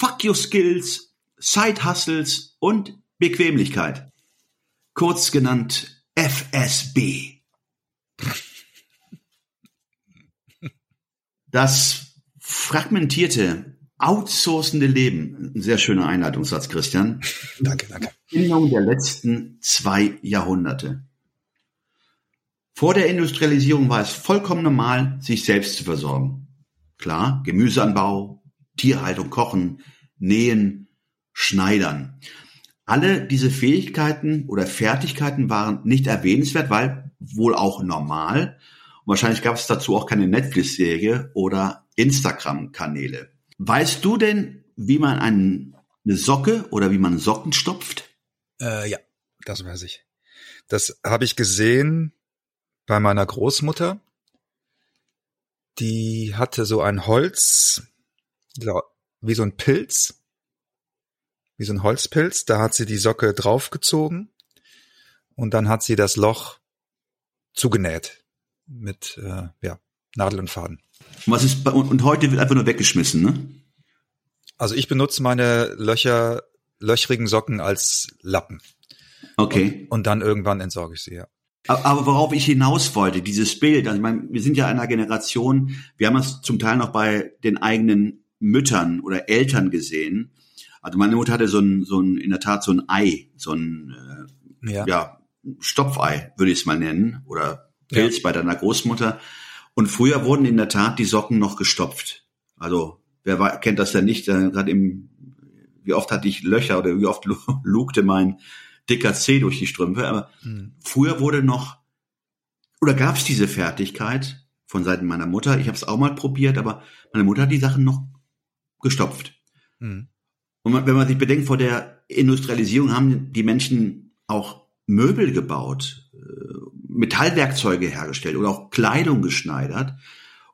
Fuck Your Skills, Side Hustles und Bequemlichkeit. Kurz genannt FSB. Das fragmentierte, outsourcende Leben. Ein sehr schöner Einleitungssatz, Christian. Danke, danke. Erfindung der letzten zwei Jahrhunderte. Vor der Industrialisierung war es vollkommen normal, sich selbst zu versorgen. Klar, Gemüseanbau, Tierhaltung, Kochen, Nähen, Schneidern. Alle diese Fähigkeiten oder Fertigkeiten waren nicht erwähnenswert, weil wohl auch normal. Und wahrscheinlich gab es dazu auch keine Netflix-Serie oder Instagram-Kanäle. Weißt du denn, wie man einen, eine Socke oder wie man Socken stopft? Äh, ja, das weiß ich. Das habe ich gesehen bei meiner Großmutter. Die hatte so ein Holz, wie so ein Pilz, wie so ein Holzpilz. Da hat sie die Socke draufgezogen und dann hat sie das Loch zugenäht mit äh, ja, Nadel und Faden. Was ist bei, und heute wird einfach nur weggeschmissen, ne? Also ich benutze meine Löcher, löchrigen Socken als Lappen. Okay. Und, und dann irgendwann entsorge ich sie, ja. Aber worauf ich hinaus wollte, dieses Bild, also ich meine, wir sind ja einer Generation, wir haben es zum Teil noch bei den eigenen Müttern oder Eltern gesehen. Also meine Mutter hatte so ein, so ein in der Tat so ein Ei, so ein äh, ja. ja Stopfei, würde ich es mal nennen, oder Pilz ja. bei deiner Großmutter. Und früher wurden in der Tat die Socken noch gestopft. Also wer war, kennt das denn nicht? Äh, Gerade im, wie oft hatte ich Löcher oder wie oft lugte mein dicker C durch die Strümpfe. Aber mhm. früher wurde noch oder gab es diese Fertigkeit von Seiten meiner Mutter. Ich habe es auch mal probiert, aber meine Mutter hat die Sachen noch gestopft. Mhm. Und man, wenn man sich bedenkt, vor der Industrialisierung haben die Menschen auch Möbel gebaut, äh, Metallwerkzeuge hergestellt oder auch Kleidung geschneidert,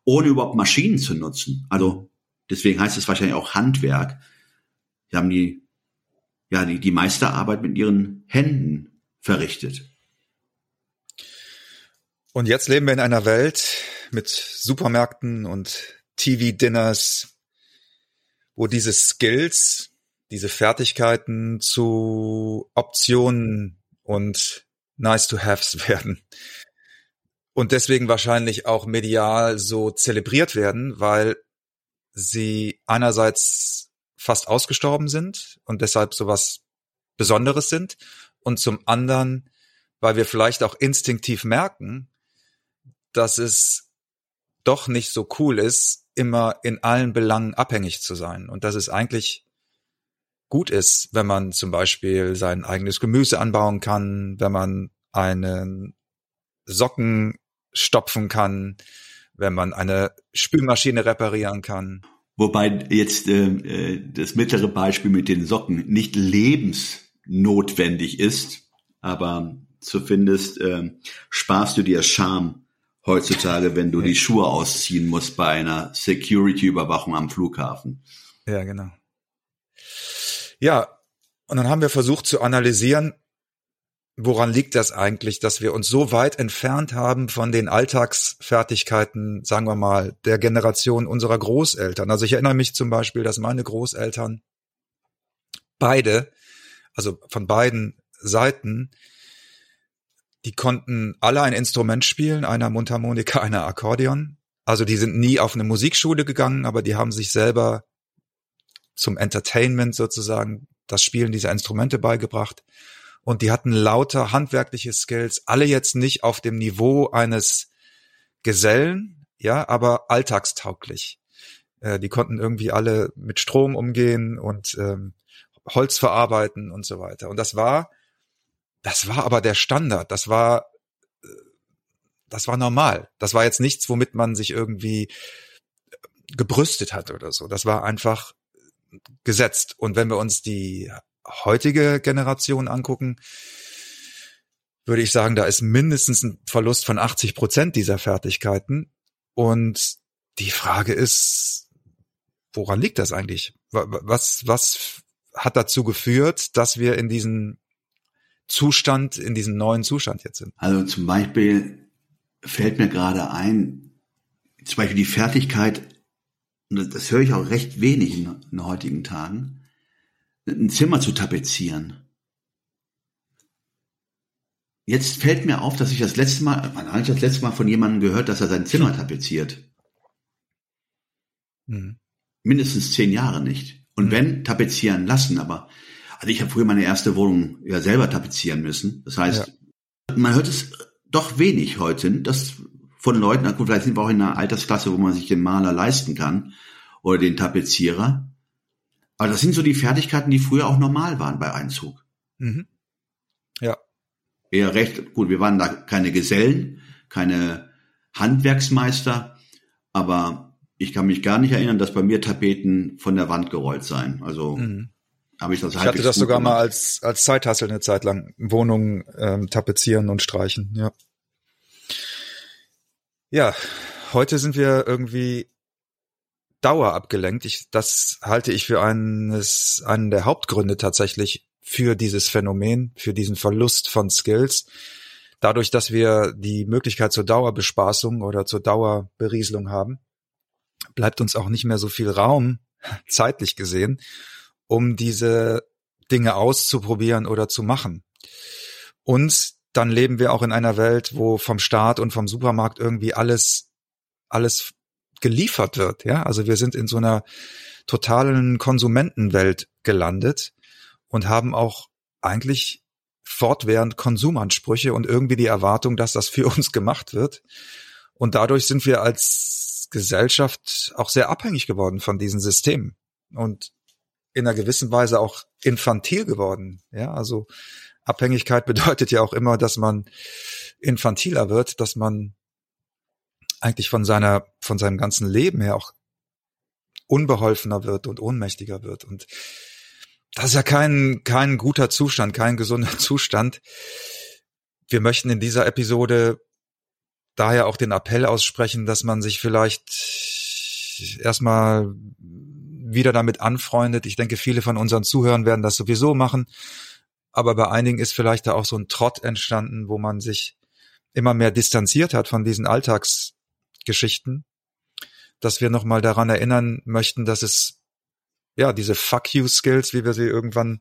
ohne überhaupt Maschinen zu nutzen. Also deswegen heißt es wahrscheinlich auch Handwerk. Sie haben die, ja, die, die meiste Arbeit mit ihren Händen verrichtet. Und jetzt leben wir in einer Welt mit Supermärkten und TV-Dinners, wo diese Skills, diese Fertigkeiten zu Optionen und nice to haves werden. Und deswegen wahrscheinlich auch medial so zelebriert werden, weil sie einerseits fast ausgestorben sind und deshalb sowas Besonderes sind und zum anderen, weil wir vielleicht auch instinktiv merken, dass es doch nicht so cool ist, immer in allen Belangen abhängig zu sein und dass es eigentlich gut ist, wenn man zum Beispiel sein eigenes Gemüse anbauen kann, wenn man einen Socken stopfen kann, wenn man eine Spülmaschine reparieren kann. Wobei jetzt äh, äh das mittlere Beispiel mit den Socken nicht lebensnotwendig ist, aber zumindest äh, sparst du dir Scham heutzutage, wenn du die Schuhe ausziehen musst bei einer Security-Überwachung am Flughafen. Ja, genau. Ja, und dann haben wir versucht zu analysieren, woran liegt das eigentlich, dass wir uns so weit entfernt haben von den Alltagsfertigkeiten, sagen wir mal, der Generation unserer Großeltern. Also ich erinnere mich zum Beispiel, dass meine Großeltern beide, also von beiden Seiten, die konnten alle ein Instrument spielen, einer Mundharmonika, einer Akkordeon. Also die sind nie auf eine Musikschule gegangen, aber die haben sich selber zum Entertainment sozusagen das Spielen dieser Instrumente beigebracht. Und die hatten lauter handwerkliche Skills, alle jetzt nicht auf dem Niveau eines Gesellen, ja, aber alltagstauglich. Äh, die konnten irgendwie alle mit Strom umgehen und ähm, Holz verarbeiten und so weiter. Und das war das war aber der Standard. Das war, äh, das war normal. Das war jetzt nichts, womit man sich irgendwie äh, gebrüstet hat oder so. Das war einfach gesetzt. Und wenn wir uns die heutige Generation angucken, würde ich sagen, da ist mindestens ein Verlust von 80 Prozent dieser Fertigkeiten. Und die Frage ist, woran liegt das eigentlich? Was, was hat dazu geführt, dass wir in diesen Zustand, in diesen neuen Zustand jetzt sind? Also zum Beispiel fällt mir gerade ein, zum Beispiel die Fertigkeit, und das höre ich auch recht wenig in, in heutigen Tagen, ein Zimmer zu tapezieren. Jetzt fällt mir auf, dass ich das letzte Mal, wann habe ich das letzte Mal von jemandem gehört, dass er sein Zimmer tapeziert? Mhm. Mindestens zehn Jahre nicht. Und mhm. wenn, tapezieren lassen, aber, also ich habe früher meine erste Wohnung ja selber tapezieren müssen. Das heißt, ja. man hört es doch wenig heute, dass von Leuten, gut, vielleicht sind wir auch in einer Altersklasse, wo man sich den Maler leisten kann oder den Tapezierer. Aber das sind so die Fertigkeiten, die früher auch normal waren bei Einzug. Mhm. Ja. Eher recht, gut, wir waren da keine Gesellen, keine Handwerksmeister, aber ich kann mich gar nicht erinnern, dass bei mir Tapeten von der Wand gerollt seien. Also mhm. Habe ich das Ich hatte das sogar gemacht. mal als, als Zeithassel eine Zeit lang. Wohnungen ähm, tapezieren und streichen, ja. Ja, heute sind wir irgendwie Dauer abgelenkt. Ich, das halte ich für eines, einen der Hauptgründe tatsächlich für dieses Phänomen, für diesen Verlust von Skills. Dadurch, dass wir die Möglichkeit zur Dauerbespaßung oder zur Dauerberieselung haben, bleibt uns auch nicht mehr so viel Raum, zeitlich gesehen, um diese Dinge auszuprobieren oder zu machen. Und dann leben wir auch in einer Welt, wo vom Staat und vom Supermarkt irgendwie alles, alles geliefert wird. Ja, also wir sind in so einer totalen Konsumentenwelt gelandet und haben auch eigentlich fortwährend Konsumansprüche und irgendwie die Erwartung, dass das für uns gemacht wird. Und dadurch sind wir als Gesellschaft auch sehr abhängig geworden von diesen Systemen und in einer gewissen Weise auch infantil geworden. Ja, also Abhängigkeit bedeutet ja auch immer, dass man infantiler wird, dass man eigentlich von seiner, von seinem ganzen Leben her auch unbeholfener wird und ohnmächtiger wird. Und das ist ja kein, kein guter Zustand, kein gesunder Zustand. Wir möchten in dieser Episode daher auch den Appell aussprechen, dass man sich vielleicht erstmal wieder damit anfreundet. Ich denke, viele von unseren Zuhörern werden das sowieso machen. Aber bei einigen ist vielleicht da auch so ein Trott entstanden, wo man sich immer mehr distanziert hat von diesen Alltagsgeschichten, dass wir nochmal daran erinnern möchten, dass es ja diese Fuck you Skills, wie wir sie irgendwann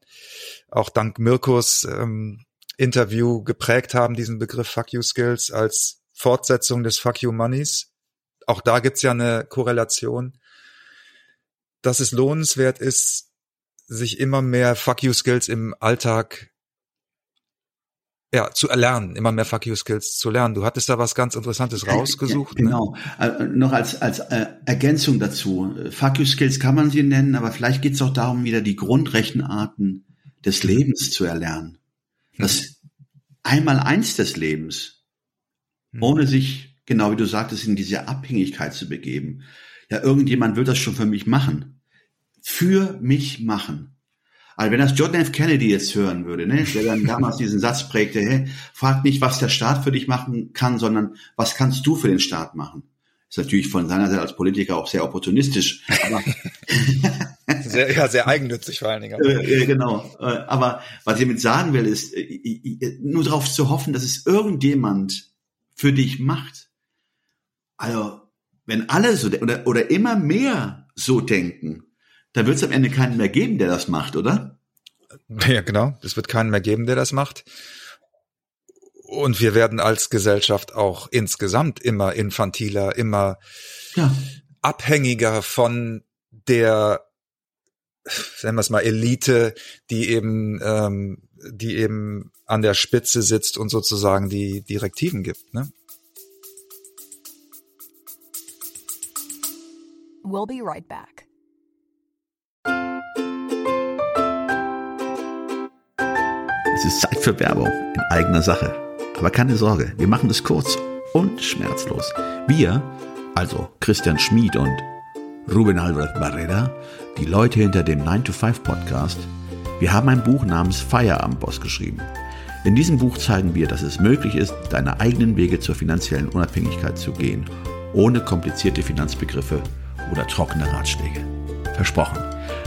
auch dank Mirkos ähm, Interview geprägt haben, diesen Begriff Fuck you Skills als Fortsetzung des Fuck you Moneys. Auch da gibt's ja eine Korrelation, dass es lohnenswert ist, sich immer mehr Fuck you Skills im Alltag ja, zu erlernen, immer mehr Fuck you Skills zu lernen. Du hattest da was ganz Interessantes rausgesucht. Ja, genau. Ne? Äh, noch als, als äh, Ergänzung dazu. Fuck you Skills kann man sie nennen, aber vielleicht geht es auch darum, wieder die Grundrechenarten des Lebens zu erlernen. Das hm. einmal eins des Lebens, hm. ohne sich, genau wie du sagtest, in diese Abhängigkeit zu begeben. Ja, irgendjemand wird das schon für mich machen für mich machen. Also wenn das John F. Kennedy jetzt hören würde, ne, der dann damals diesen Satz prägte, hey, frag nicht, was der Staat für dich machen kann, sondern was kannst du für den Staat machen? Ist natürlich von seiner Seite als Politiker auch sehr opportunistisch. Aber sehr, ja, sehr eigennützig vor allen Dingen. Äh, genau. Äh, aber was ich damit sagen will, ist, äh, nur darauf zu hoffen, dass es irgendjemand für dich macht. Also, wenn alle so, oder, oder immer mehr so denken, da wird es am Ende keinen mehr geben, der das macht, oder? Ja, genau. Es wird keinen mehr geben, der das macht. Und wir werden als Gesellschaft auch insgesamt immer infantiler, immer ja. abhängiger von der, sagen wir es mal, Elite, die eben, ähm, die eben an der Spitze sitzt und sozusagen die Direktiven gibt. Ne? We'll be right back. Ist Zeit für Werbung in eigener Sache. Aber keine Sorge, wir machen es kurz und schmerzlos. Wir, also Christian Schmid und Ruben Albert Barrera, die Leute hinter dem 9-to-5 Podcast. Wir haben ein Buch namens Feierabendboss geschrieben. In diesem Buch zeigen wir, dass es möglich ist, deine eigenen Wege zur finanziellen Unabhängigkeit zu gehen, ohne komplizierte Finanzbegriffe oder trockene Ratschläge. Versprochen.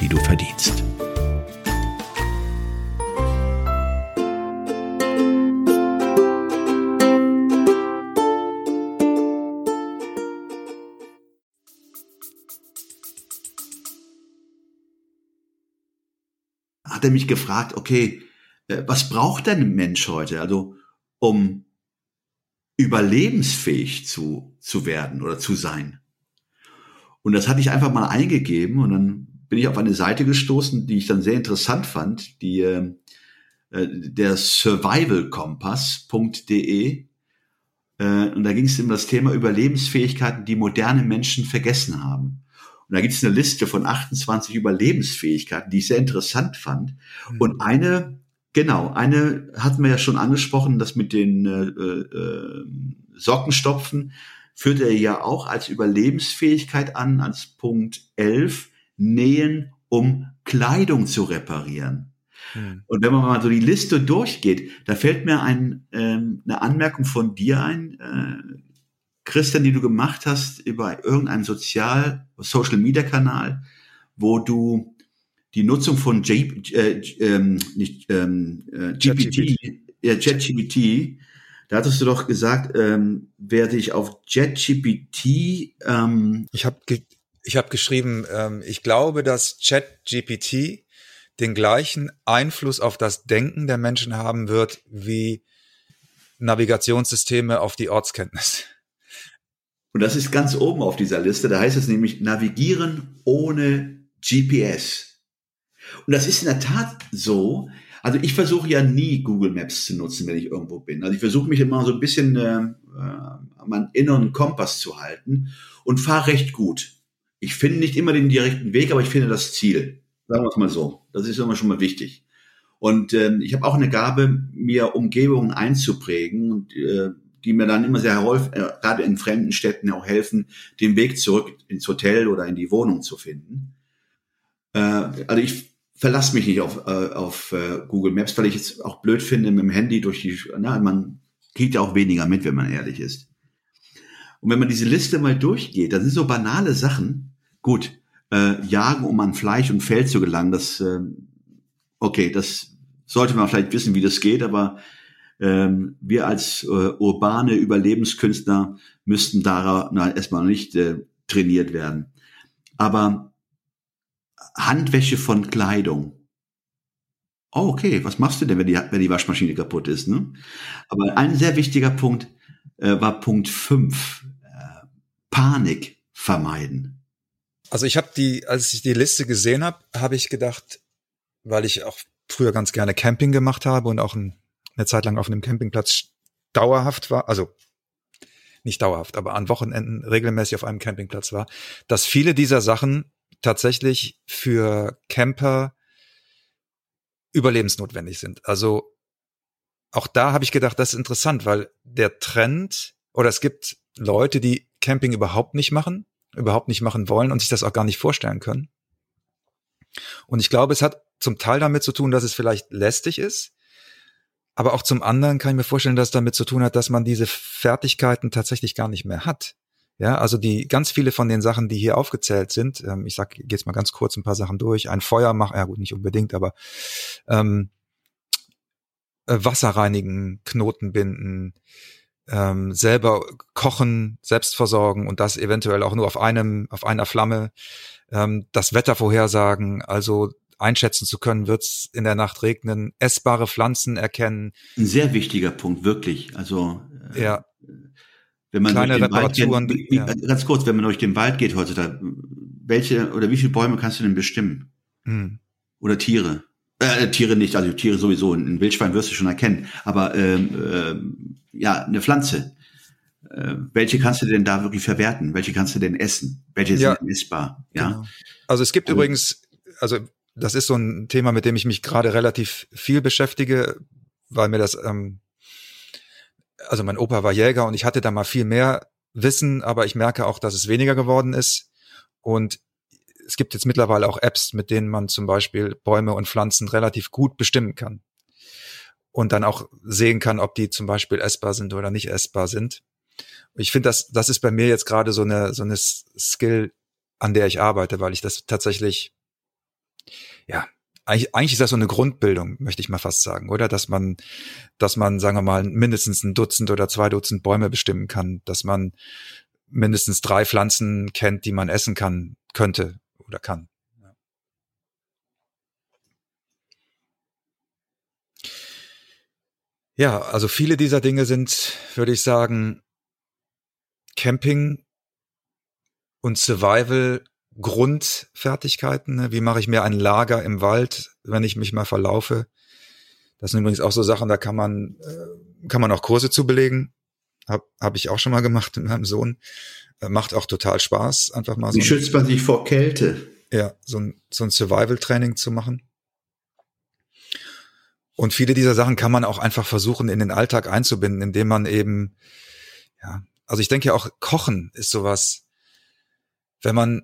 die du verdienst. Hat er mich gefragt, okay, äh, was braucht denn ein Mensch heute? Also, um überlebensfähig zu, zu werden oder zu sein. Und das hatte ich einfach mal eingegeben und dann bin ich auf eine Seite gestoßen, die ich dann sehr interessant fand, die äh, der survivalkompass.de äh, und da ging es um das Thema Überlebensfähigkeiten, die moderne Menschen vergessen haben. Und da gibt es eine Liste von 28 Überlebensfähigkeiten, die ich sehr interessant fand. Mhm. Und eine, genau, eine hatten wir ja schon angesprochen, das mit den äh, äh, Sockenstopfen führt er ja auch als Überlebensfähigkeit an, als Punkt 11, Nähen, um Kleidung zu reparieren. Hm. Und wenn man mal so die Liste durchgeht, da fällt mir ein, ähm, eine Anmerkung von dir ein, äh, Christian, die du gemacht hast über irgendeinen Sozial, Social Media Kanal, wo du die Nutzung von J, äh, ähm, nicht, ähm, äh, GPT, ja, ChatGPT, da hattest du doch gesagt, ähm, wer sich auf ChatGPT ähm, Ich habe ich habe geschrieben, ähm, ich glaube, dass ChatGPT den gleichen Einfluss auf das Denken der Menschen haben wird wie Navigationssysteme auf die Ortskenntnis. Und das ist ganz oben auf dieser Liste. Da heißt es nämlich Navigieren ohne GPS. Und das ist in der Tat so. Also ich versuche ja nie Google Maps zu nutzen, wenn ich irgendwo bin. Also ich versuche mich immer so ein bisschen äh, äh an meinen inneren Kompass zu halten und fahre recht gut. Ich finde nicht immer den direkten Weg, aber ich finde das Ziel. Sagen wir es mal so. Das ist immer schon mal wichtig. Und äh, ich habe auch eine Gabe, mir Umgebungen einzuprägen und äh, die mir dann immer sehr häufig, äh, gerade in fremden Städten auch helfen, den Weg zurück ins Hotel oder in die Wohnung zu finden. Äh, also ich verlasse mich nicht auf, äh, auf äh, Google Maps, weil ich es auch blöd finde, mit dem Handy durch die, na, man kriegt ja auch weniger mit, wenn man ehrlich ist. Und wenn man diese Liste mal durchgeht, dann sind so banale Sachen, gut, äh, jagen, um an Fleisch und Fell zu gelangen, das, äh, okay, das sollte man vielleicht wissen, wie das geht, aber ähm, wir als äh, urbane Überlebenskünstler müssten da na, erstmal nicht äh, trainiert werden. Aber Handwäsche von Kleidung. Oh, okay, was machst du denn, wenn die, wenn die Waschmaschine kaputt ist? Ne? Aber ein sehr wichtiger Punkt äh, war Punkt 5. Äh, Panik vermeiden. Also ich habe die, als ich die Liste gesehen habe, habe ich gedacht, weil ich auch früher ganz gerne Camping gemacht habe und auch ein eine Zeit lang auf einem Campingplatz dauerhaft war, also nicht dauerhaft, aber an Wochenenden regelmäßig auf einem Campingplatz war, dass viele dieser Sachen tatsächlich für Camper überlebensnotwendig sind. Also auch da habe ich gedacht, das ist interessant, weil der Trend oder es gibt Leute, die Camping überhaupt nicht machen, überhaupt nicht machen wollen und sich das auch gar nicht vorstellen können. Und ich glaube, es hat zum Teil damit zu tun, dass es vielleicht lästig ist, aber auch zum anderen kann ich mir vorstellen, dass es damit zu tun hat, dass man diese Fertigkeiten tatsächlich gar nicht mehr hat. Ja, also die ganz viele von den Sachen, die hier aufgezählt sind, ähm, ich sag jetzt mal ganz kurz ein paar Sachen durch. Ein Feuer machen, ja gut, nicht unbedingt, aber ähm, äh, Wasser reinigen, Knoten binden, ähm, selber kochen, selbst versorgen und das eventuell auch nur auf einem, auf einer Flamme, ähm, das Wetter vorhersagen, also einschätzen zu können, wird es in der Nacht regnen, essbare Pflanzen erkennen. Ein sehr wichtiger Punkt, wirklich. Also äh, ja. wenn man Kleine Reparaturen, geht, ja. ganz kurz, wenn man durch den Wald geht heutzutage, welche oder wie viele Bäume kannst du denn bestimmen? Hm. Oder Tiere? Äh, Tiere nicht, also Tiere sowieso. Ein Wildschwein wirst du schon erkennen. Aber ähm, ähm, ja, eine Pflanze. Äh, welche kannst du denn da wirklich verwerten? Welche kannst du denn essen? Welche ja, sind essbar? Ja. Genau. Also es gibt also, übrigens, also das ist so ein Thema, mit dem ich mich gerade relativ viel beschäftige, weil mir das, ähm, also mein Opa war Jäger und ich hatte da mal viel mehr Wissen, aber ich merke auch, dass es weniger geworden ist. Und es gibt jetzt mittlerweile auch Apps, mit denen man zum Beispiel Bäume und Pflanzen relativ gut bestimmen kann. Und dann auch sehen kann, ob die zum Beispiel essbar sind oder nicht essbar sind. Ich finde, das, das ist bei mir jetzt gerade so eine, so eine Skill, an der ich arbeite, weil ich das tatsächlich, ja, eigentlich, eigentlich ist das so eine Grundbildung, möchte ich mal fast sagen, oder? Dass man, dass man, sagen wir mal, mindestens ein Dutzend oder zwei Dutzend Bäume bestimmen kann, dass man mindestens drei Pflanzen kennt, die man essen kann, könnte oder kann. Ja, also viele dieser Dinge sind, würde ich sagen, Camping und Survival Grundfertigkeiten. Ne? Wie mache ich mir ein Lager im Wald, wenn ich mich mal verlaufe? Das sind übrigens auch so Sachen, da kann man, äh, kann man auch Kurse zu belegen. Hab, hab ich auch schon mal gemacht mit meinem Sohn. Äh, macht auch total Spaß, einfach mal so. Wie schützt man sich vor Kälte? Ja, so ein, so ein Survival-Training zu machen. Und viele dieser Sachen kann man auch einfach versuchen, in den Alltag einzubinden, indem man eben, ja, also ich denke auch Kochen ist sowas, wenn man,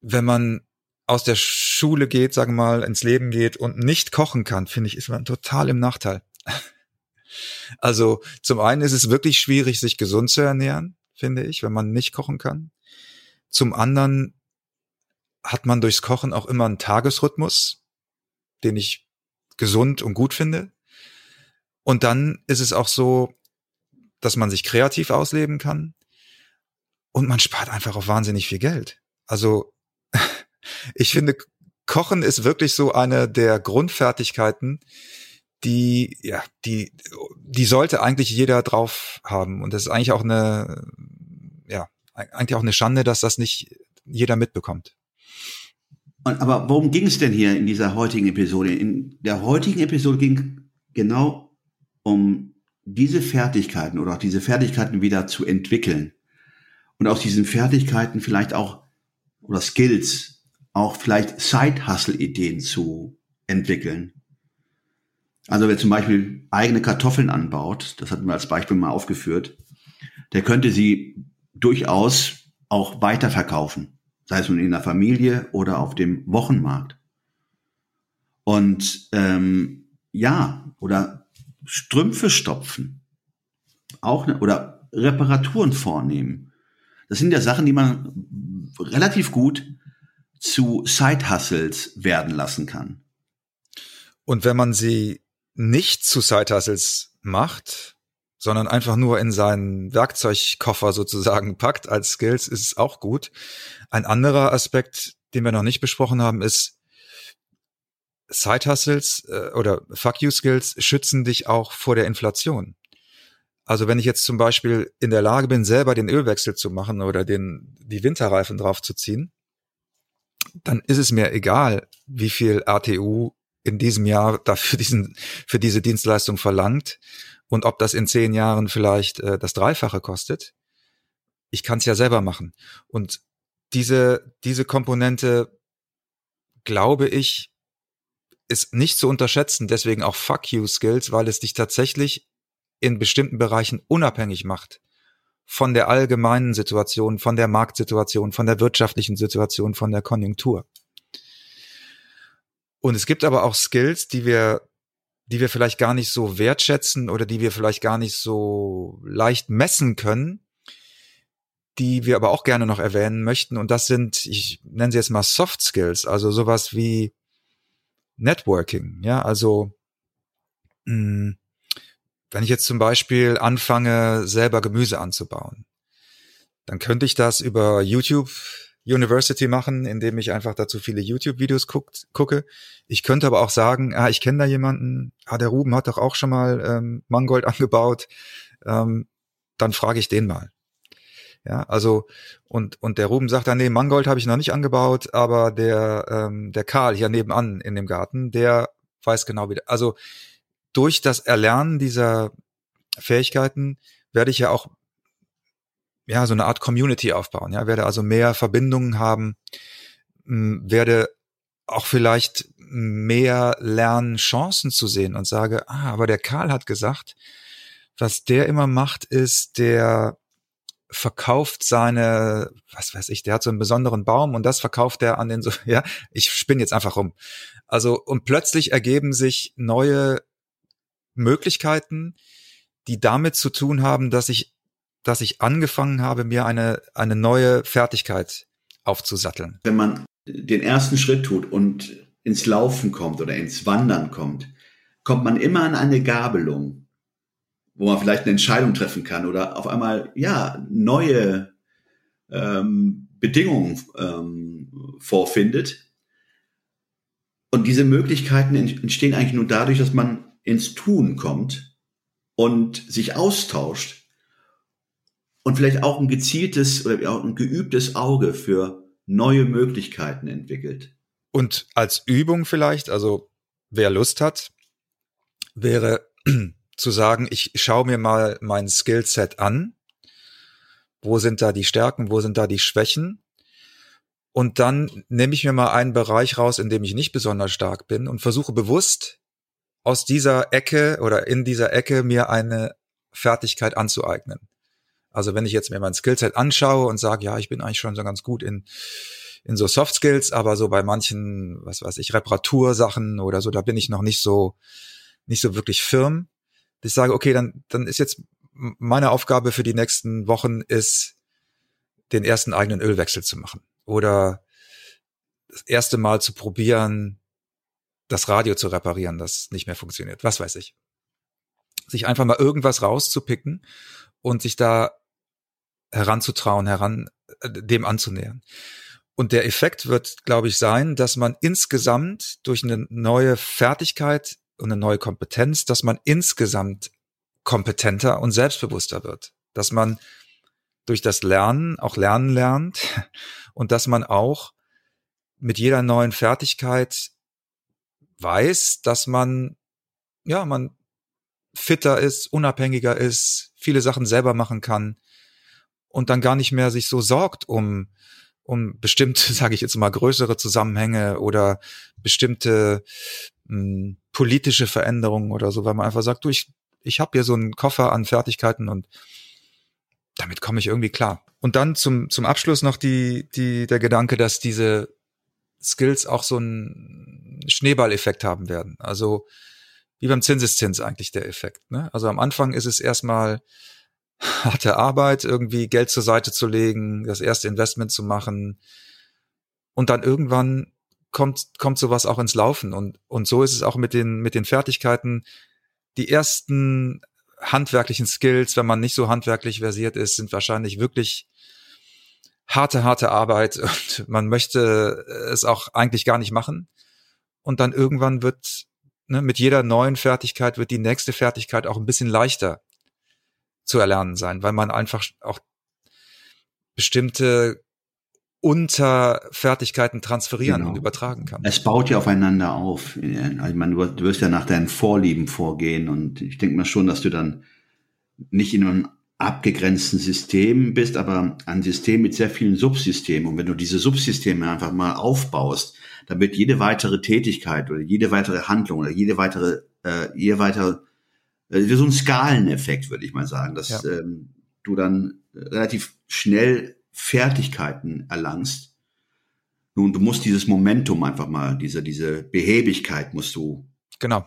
wenn man aus der Schule geht, sagen wir mal, ins Leben geht und nicht kochen kann, finde ich, ist man total im Nachteil. Also zum einen ist es wirklich schwierig, sich gesund zu ernähren, finde ich, wenn man nicht kochen kann. Zum anderen hat man durchs Kochen auch immer einen Tagesrhythmus, den ich gesund und gut finde. Und dann ist es auch so, dass man sich kreativ ausleben kann und man spart einfach auch wahnsinnig viel Geld. Also ich finde, Kochen ist wirklich so eine der Grundfertigkeiten, die, ja, die, die sollte eigentlich jeder drauf haben. Und das ist eigentlich auch eine, ja, eigentlich auch eine Schande, dass das nicht jeder mitbekommt. Und, aber worum ging es denn hier in dieser heutigen Episode? In der heutigen Episode ging genau um diese Fertigkeiten oder auch diese Fertigkeiten wieder zu entwickeln und aus diesen Fertigkeiten vielleicht auch oder Skills auch vielleicht Side-Hustle-Ideen zu entwickeln. Also wer zum Beispiel eigene Kartoffeln anbaut, das hatten wir als Beispiel mal aufgeführt, der könnte sie durchaus auch weiterverkaufen, sei es nun in der Familie oder auf dem Wochenmarkt. Und ähm, ja, oder Strümpfe stopfen, auch ne, oder Reparaturen vornehmen. Das sind ja Sachen, die man relativ gut zu Side-Hustles werden lassen kann. Und wenn man sie nicht zu Side-Hustles macht, sondern einfach nur in seinen Werkzeugkoffer sozusagen packt als Skills, ist es auch gut. Ein anderer Aspekt, den wir noch nicht besprochen haben, ist, Side-Hustles äh, oder Fuck-You-Skills schützen dich auch vor der Inflation. Also wenn ich jetzt zum Beispiel in der Lage bin, selber den Ölwechsel zu machen oder den, die Winterreifen draufzuziehen, dann ist es mir egal, wie viel RTU in diesem Jahr dafür diesen, für diese Dienstleistung verlangt und ob das in zehn Jahren vielleicht äh, das Dreifache kostet. Ich kann es ja selber machen. Und diese, diese Komponente, glaube ich, ist nicht zu unterschätzen, deswegen auch Fuck You Skills, weil es dich tatsächlich in bestimmten Bereichen unabhängig macht von der allgemeinen Situation, von der Marktsituation, von der wirtschaftlichen Situation, von der Konjunktur. Und es gibt aber auch Skills, die wir, die wir vielleicht gar nicht so wertschätzen oder die wir vielleicht gar nicht so leicht messen können, die wir aber auch gerne noch erwähnen möchten. Und das sind, ich nenne sie jetzt mal Soft Skills, also sowas wie Networking, ja, also mh, hm, wenn ich jetzt zum Beispiel anfange, selber Gemüse anzubauen, dann könnte ich das über YouTube University machen, indem ich einfach dazu viele YouTube-Videos gucke. Ich könnte aber auch sagen, ah, ich kenne da jemanden, ah, der Ruben hat doch auch schon mal ähm, Mangold angebaut, ähm, dann frage ich den mal. Ja, also und und der Ruben sagt dann, nee, Mangold habe ich noch nicht angebaut, aber der ähm, der Karl hier nebenan in dem Garten, der weiß genau wie. Also durch das Erlernen dieser Fähigkeiten werde ich ja auch ja so eine Art Community aufbauen. Ja, werde also mehr Verbindungen haben, werde auch vielleicht mehr lernen, Chancen zu sehen und sage, ah, aber der Karl hat gesagt, was der immer macht, ist, der verkauft seine, was weiß ich, der hat so einen besonderen Baum und das verkauft er an den so, ja, ich spinne jetzt einfach rum. Also, und plötzlich ergeben sich neue Möglichkeiten, die damit zu tun haben, dass ich, dass ich angefangen habe, mir eine, eine neue Fertigkeit aufzusatteln. Wenn man den ersten Schritt tut und ins Laufen kommt oder ins Wandern kommt, kommt man immer an eine Gabelung wo man vielleicht eine Entscheidung treffen kann oder auf einmal ja neue ähm, Bedingungen ähm, vorfindet. Und diese Möglichkeiten entstehen eigentlich nur dadurch, dass man ins Tun kommt und sich austauscht und vielleicht auch ein gezieltes oder auch ein geübtes Auge für neue Möglichkeiten entwickelt. Und als Übung vielleicht, also wer Lust hat, wäre zu sagen, ich schaue mir mal mein Skillset an. Wo sind da die Stärken, wo sind da die Schwächen? Und dann nehme ich mir mal einen Bereich raus, in dem ich nicht besonders stark bin und versuche bewusst aus dieser Ecke oder in dieser Ecke mir eine Fertigkeit anzueignen. Also wenn ich jetzt mir mein Skillset anschaue und sage, ja, ich bin eigentlich schon so ganz gut in, in so Soft Skills, aber so bei manchen, was weiß ich, Reparatursachen oder so, da bin ich noch nicht so, nicht so wirklich firm, ich sage, okay, dann, dann ist jetzt meine Aufgabe für die nächsten Wochen ist, den ersten eigenen Ölwechsel zu machen oder das erste Mal zu probieren, das Radio zu reparieren, das nicht mehr funktioniert. Was weiß ich. Sich einfach mal irgendwas rauszupicken und sich da heranzutrauen, heran, äh, dem anzunähern. Und der Effekt wird, glaube ich, sein, dass man insgesamt durch eine neue Fertigkeit und eine neue Kompetenz, dass man insgesamt kompetenter und selbstbewusster wird, dass man durch das Lernen auch lernen lernt und dass man auch mit jeder neuen Fertigkeit weiß, dass man, ja, man fitter ist, unabhängiger ist, viele Sachen selber machen kann und dann gar nicht mehr sich so sorgt um um bestimmte, sage ich jetzt mal, größere Zusammenhänge oder bestimmte mh, hm, politische Veränderungen oder so, weil man einfach sagt, du, ich, ich habe hier so einen Koffer an Fertigkeiten und damit komme ich irgendwie klar. Und dann zum, zum Abschluss noch die, die, der Gedanke, dass diese Skills auch so einen Schneeballeffekt haben werden. Also wie beim Zinseszins eigentlich der Effekt. Ne? Also am Anfang ist es erstmal harte Arbeit, irgendwie Geld zur Seite zu legen, das erste Investment zu machen. Und dann irgendwann kommt, kommt sowas auch ins Laufen. Und, und so ist es auch mit den, mit den Fertigkeiten. Die ersten handwerklichen Skills, wenn man nicht so handwerklich versiert ist, sind wahrscheinlich wirklich harte, harte Arbeit und man möchte es auch eigentlich gar nicht machen. Und dann irgendwann wird, ne, mit jeder neuen Fertigkeit wird die nächste Fertigkeit auch ein bisschen leichter zu erlernen sein, weil man einfach auch bestimmte Unterfertigkeiten transferieren genau. und übertragen kann. Es baut ja aufeinander auf. Also meine, du wirst ja nach deinen Vorlieben vorgehen und ich denke mal schon, dass du dann nicht in einem abgegrenzten System bist, aber ein System mit sehr vielen Subsystemen. Und wenn du diese Subsysteme einfach mal aufbaust, dann wird jede weitere Tätigkeit oder jede weitere Handlung oder jede weitere, äh, jede weitere, äh, so ein Skaleneffekt, würde ich mal sagen, dass ja. ähm, du dann relativ schnell Fertigkeiten erlangst. Nun, du musst dieses Momentum einfach mal, diese, diese Behäbigkeit musst du. Genau.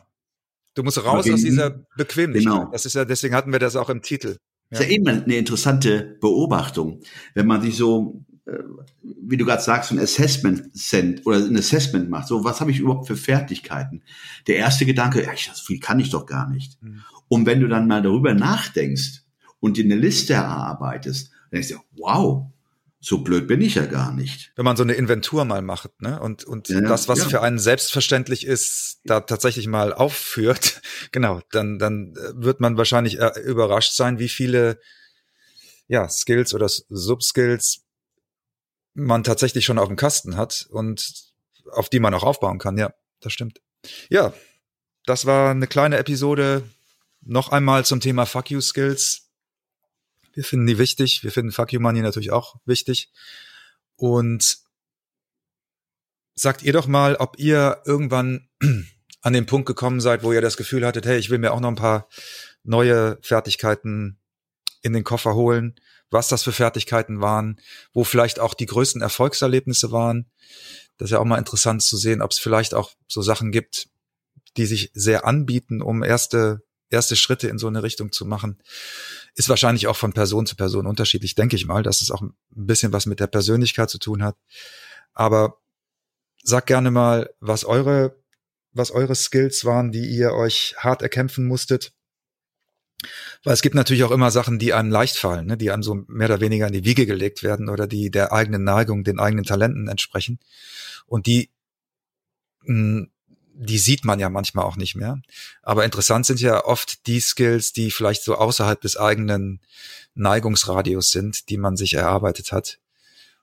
Du musst raus aus dieser Bequemlichkeit. Genau. Das ist ja, deswegen hatten wir das auch im Titel. Ja. Das ist ja eben eine interessante Beobachtung. Wenn man sich so, wie du gerade sagst, ein Assessment send oder ein Assessment macht. So, was habe ich überhaupt für Fertigkeiten? Der erste Gedanke, ja, so viel kann ich doch gar nicht. Mhm. Und wenn du dann mal darüber nachdenkst und dir eine Liste erarbeitest, dann denkst du, wow, so blöd bin ich ja gar nicht. Wenn man so eine Inventur mal macht, ne? Und, und ja, das, was ja. für einen selbstverständlich ist, da tatsächlich mal aufführt, genau, dann, dann wird man wahrscheinlich äh, überrascht sein, wie viele ja, Skills oder Subskills man tatsächlich schon auf dem Kasten hat und auf die man auch aufbauen kann. Ja, das stimmt. Ja, das war eine kleine Episode noch einmal zum Thema Fuck You Skills. Wir finden die wichtig. Wir finden Fuck You Money natürlich auch wichtig. Und sagt ihr doch mal, ob ihr irgendwann an den Punkt gekommen seid, wo ihr das Gefühl hattet, hey, ich will mir auch noch ein paar neue Fertigkeiten in den Koffer holen, was das für Fertigkeiten waren, wo vielleicht auch die größten Erfolgserlebnisse waren. Das ist ja auch mal interessant zu sehen, ob es vielleicht auch so Sachen gibt, die sich sehr anbieten, um erste, erste Schritte in so eine Richtung zu machen. Ist wahrscheinlich auch von Person zu Person unterschiedlich, denke ich mal, dass es auch ein bisschen was mit der Persönlichkeit zu tun hat. Aber sag gerne mal, was eure, was eure Skills waren, die ihr euch hart erkämpfen musstet. Weil es gibt natürlich auch immer Sachen, die einem leicht fallen, ne, die einem so mehr oder weniger in die Wiege gelegt werden oder die der eigenen Neigung, den eigenen Talenten entsprechen. Und die, mh, die sieht man ja manchmal auch nicht mehr. Aber interessant sind ja oft die Skills, die vielleicht so außerhalb des eigenen Neigungsradius sind, die man sich erarbeitet hat.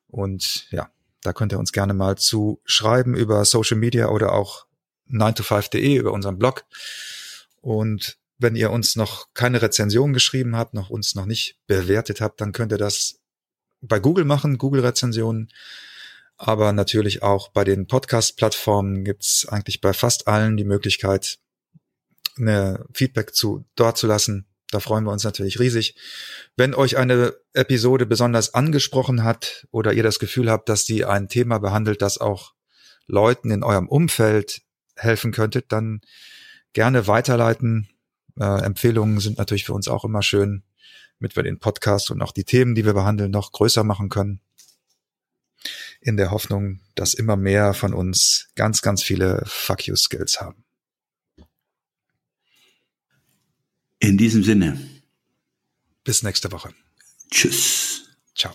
Und ja, da könnt ihr uns gerne mal zu schreiben über Social Media oder auch 9to5.de über unseren Blog. Und wenn ihr uns noch keine Rezension geschrieben habt, noch uns noch nicht bewertet habt, dann könnt ihr das bei Google machen, Google-Rezensionen. Aber natürlich auch bei den Podcast-Plattformen gibt's eigentlich bei fast allen die Möglichkeit, eine Feedback zu dort zu lassen. Da freuen wir uns natürlich riesig. Wenn euch eine Episode besonders angesprochen hat oder ihr das Gefühl habt, dass die ein Thema behandelt, das auch Leuten in eurem Umfeld helfen könnte, dann gerne weiterleiten. Äh, Empfehlungen sind natürlich für uns auch immer schön, mit wir den Podcast und auch die Themen, die wir behandeln, noch größer machen können. In der Hoffnung, dass immer mehr von uns ganz, ganz viele Fuck You Skills haben. In diesem Sinne. Bis nächste Woche. Tschüss. Ciao.